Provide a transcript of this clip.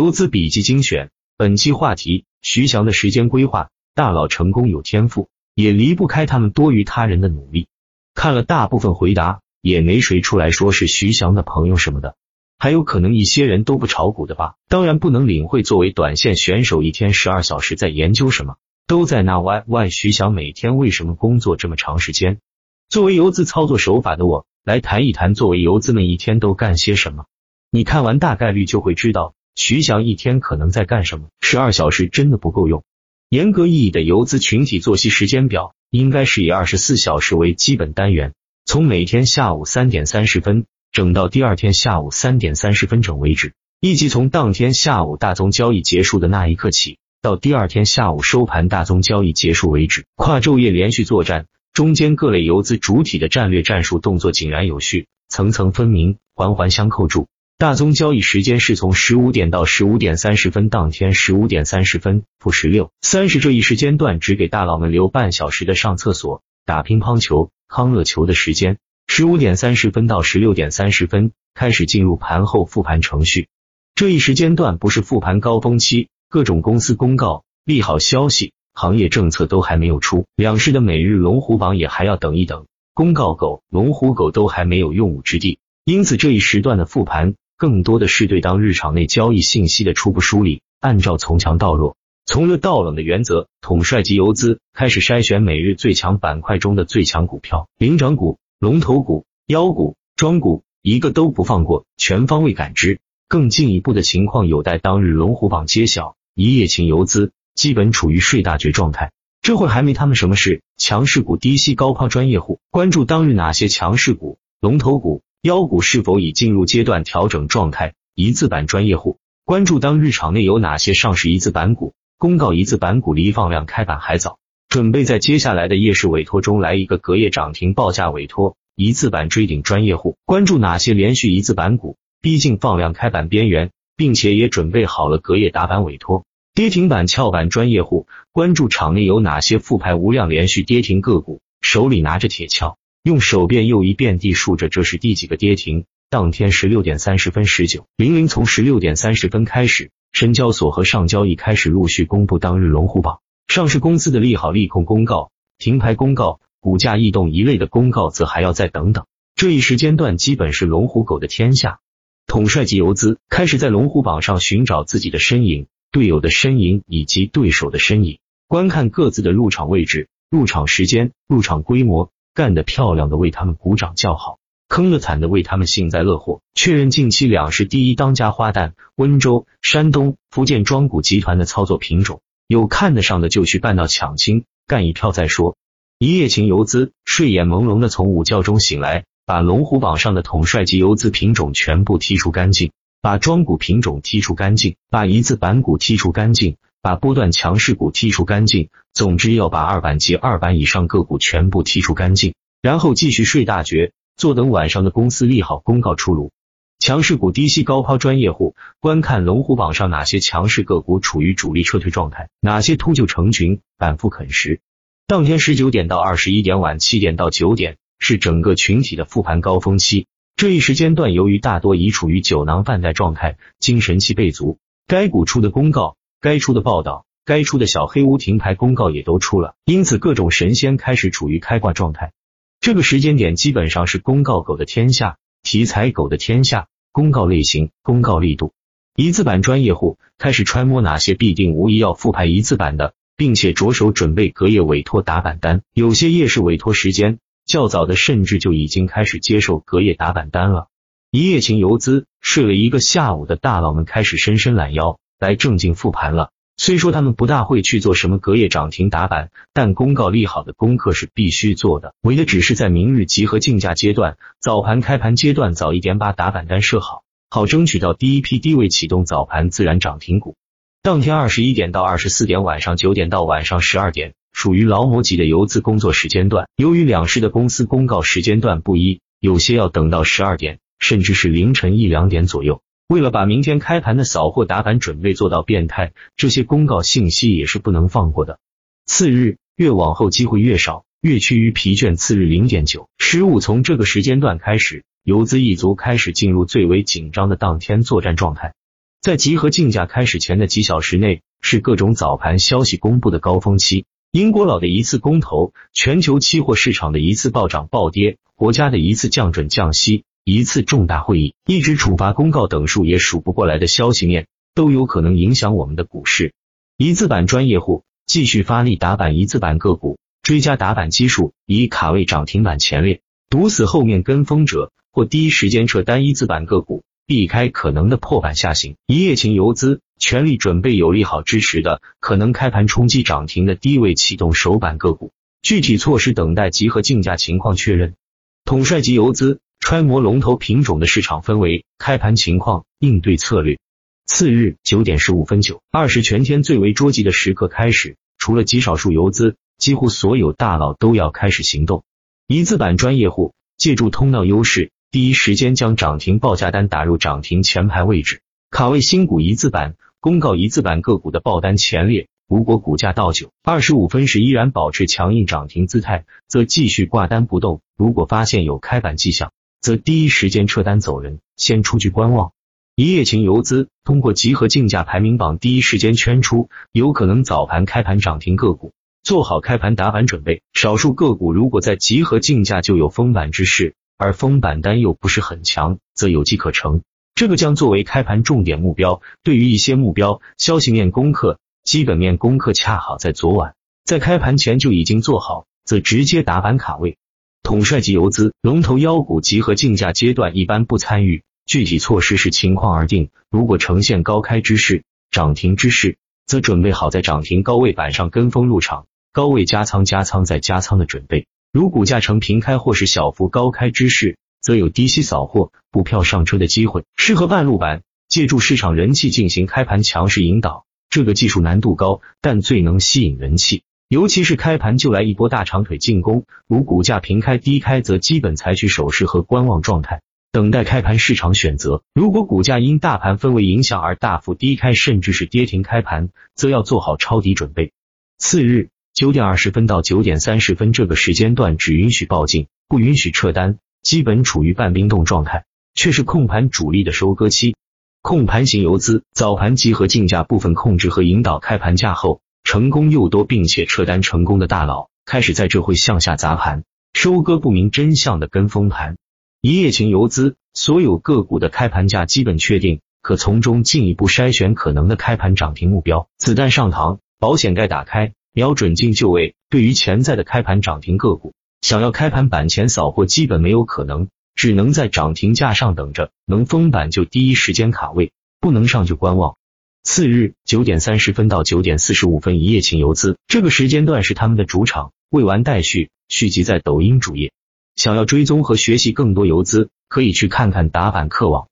游资笔记精选，本期话题：徐翔的时间规划。大佬成功有天赋，也离不开他们多于他人的努力。看了大部分回答，也没谁出来说是徐翔的朋友什么的。还有可能一些人都不炒股的吧？当然不能领会作为短线选手，一天十二小时在研究什么，都在那 Y Y。徐翔每天为什么工作这么长时间？作为游资操作手法的我，来谈一谈作为游资们一天都干些什么。你看完大概率就会知道。徐翔一天可能在干什么？十二小时真的不够用。严格意义的游资群体作息时间表，应该是以二十四小时为基本单元，从每天下午三点三十分整到第二天下午三点三十分整为止，以及从当天下午大宗交易结束的那一刻起，到第二天下午收盘大宗交易结束为止，跨昼夜连续作战，中间各类游资主体的战略战术动作井然有序，层层分明，环环相扣住。大宗交易时间是从十五点到十五点三十分，当天十五点三十分负十六三十这一时间段只给大佬们留半小时的上厕所、打乒乓球、康乐球的时间。十五点三十分到十六点三十分开始进入盘后复盘程序。这一时间段不是复盘高峰期，各种公司公告、利好消息、行业政策都还没有出，两市的每日龙虎榜也还要等一等，公告狗、龙虎狗都还没有用武之地，因此这一时段的复盘。更多的是对当日场内交易信息的初步梳理，按照从强到弱、从热到冷的原则，统帅级游资开始筛选每日最强板块中的最强股票、领涨股、龙头股、妖股、庄股，一个都不放过，全方位感知。更进一步的情况有待当日龙虎榜揭晓。一夜情游资基本处于睡大觉状态，这会还没他们什么事。强势股低吸高抛，专业户关注当日哪些强势股、龙头股。妖股是否已进入阶段调整状态？一字板专业户关注当日场内有哪些上市一字板股？公告一字板股离放量开板还早，准备在接下来的夜市委托中来一个隔夜涨停报价委托。一字板追顶专业户关注哪些连续一字板股？逼近放量开板边缘，并且也准备好了隔夜打板委托。跌停板翘板专业户关注场内有哪些复牌无量连续跌停个股？手里拿着铁锹。用手遍又一遍地数着，这是第几个跌停？当天十六点三十分十九零零，从十六点三十分开始，深交所和上交易开始陆续公布当日龙虎榜上市公司的利好利空公告、停牌公告、股价异动一类的公告，则还要再等等。这一时间段基本是龙虎狗的天下，统帅级游资开始在龙虎榜上寻找自己的身影、队友的身影以及对手的身影，观看各自的入场位置、入场时间、入场规模。干得漂亮的为他们鼓掌叫好，坑了惨的为他们幸灾乐祸。确认近期两市第一当家花旦温州、山东、福建庄股集团的操作品种，有看得上的就去办到抢亲，干一票再说。一夜情游资睡眼朦胧的从午觉中醒来，把龙虎榜上的统帅级游资品种全部剔除干净，把庄股品种剔除干净，把一字板股剔除干净。把波段强势股剔除干净，总之要把二板及二板以上个股全部剔除干净，然后继续睡大觉，坐等晚上的公司利好公告出炉。强势股低吸高抛，专业户观看龙虎榜上哪些强势个股处于主力撤退状态，哪些秃鹫成群反复啃食。当天十九点到二十一点，晚七点到九点是整个群体的复盘高峰期，这一时间段由于大多已处于酒囊饭袋状态，精神气倍足，该股出的公告。该出的报道，该出的小黑屋停牌公告也都出了，因此各种神仙开始处于开挂状态。这个时间点基本上是公告狗的天下，题材狗的天下，公告类型、公告力度。一字板专业户开始揣摩哪些必定无疑要复牌一字板的，并且着手准备隔夜委托打板单。有些夜市委托时间较早的，甚至就已经开始接受隔夜打板单了。一夜情游资睡了一个下午的大佬们开始伸伸懒腰。来正经复盘了。虽说他们不大会去做什么隔夜涨停打板，但公告利好的功课是必须做的。为的只是在明日集合竞价阶段、早盘开盘阶段早一点把打板单设好，好争取到第一批低位启动早盘自然涨停股。当天二十一点到二十四点，晚上九点到晚上十二点，属于劳模级的游资工作时间段。由于两市的公司公告时间段不一，有些要等到十二点，甚至是凌晨一两点左右。为了把明天开盘的扫货打板准备做到变态，这些公告信息也是不能放过的。次日越往后机会越少，越趋于疲倦。次日零点九十五，从这个时间段开始，游资一族开始进入最为紧张的当天作战状态。在集合竞价开始前的几小时内，是各种早盘消息公布的高峰期。英国佬的一次公投，全球期货市场的一次暴涨暴跌，国家的一次降准降息，一次重大会议，一纸处罚公告等数也数不过来的消息面，都有可能影响我们的股市。一字板专业户继续发力打板一字板个股，追加打板基数，以卡位涨停板前列，堵死后面跟风者，或第一时间撤单一字板个股，避开可能的破板下行。一夜情游资。全力准备有利好支持的，可能开盘冲击涨停的低位启动首板个股，具体措施等待集合竞价情况确认。统帅级游资揣摩龙头品种的市场氛围、开盘情况、应对策略。次日九点十五分九二十全天最为捉急的时刻开始，除了极少数游资，几乎所有大佬都要开始行动。一字板专业户借助通道优势，第一时间将涨停报价单打入涨停前排位置，卡位新股一字板。公告一字板个股的报单前列，如果股价到九二十五分时依然保持强硬涨停姿态，则继续挂单不动；如果发现有开板迹象，则第一时间撤单走人，先出去观望。一夜情游资通过集合竞价排名榜第一时间圈出有可能早盘开盘涨停个股，做好开盘打板准备。少数个股如果在集合竞价就有封板之势，而封板单又不是很强，则有机可乘。这个将作为开盘重点目标。对于一些目标，消息面攻克、基本面攻克恰好在昨晚，在开盘前就已经做好，则直接打板卡位。统帅级游资龙头妖股集合竞价阶段一般不参与，具体措施视情况而定。如果呈现高开之势、涨停之势，则准备好在涨停高位板上跟风入场，高位加仓、加仓再加仓的准备。如股价呈平开或是小幅高开之势，则有低吸扫货、补票上车的机会，适合半路板，借助市场人气进行开盘强势引导。这个技术难度高，但最能吸引人气。尤其是开盘就来一波大长腿进攻，如股价平开低开，则基本采取守势和观望状态，等待开盘市场选择。如果股价因大盘氛围影响而大幅低开，甚至是跌停开盘，则要做好抄底准备。次日九点二十分到九点三十分这个时间段，只允许报进，不允许撤单。基本处于半冰冻状态，却是控盘主力的收割期。控盘型游资早盘集合竞价部分控制和引导开盘价后，成功又多并且撤单成功的大佬，开始在这会向下砸盘，收割不明真相的跟风盘。一夜情游资所有个股的开盘价基本确定，可从中进一步筛选可能的开盘涨停目标。子弹上膛，保险盖打开，瞄准进就位。对于潜在的开盘涨停个股。想要开盘板前扫货，基本没有可能，只能在涨停价上等着，能封板就第一时间卡位，不能上就观望。次日九点三十分到九点四十五分，一夜情游资这个时间段是他们的主场。未完待续，续集在抖音主页。想要追踪和学习更多游资，可以去看看打板客网。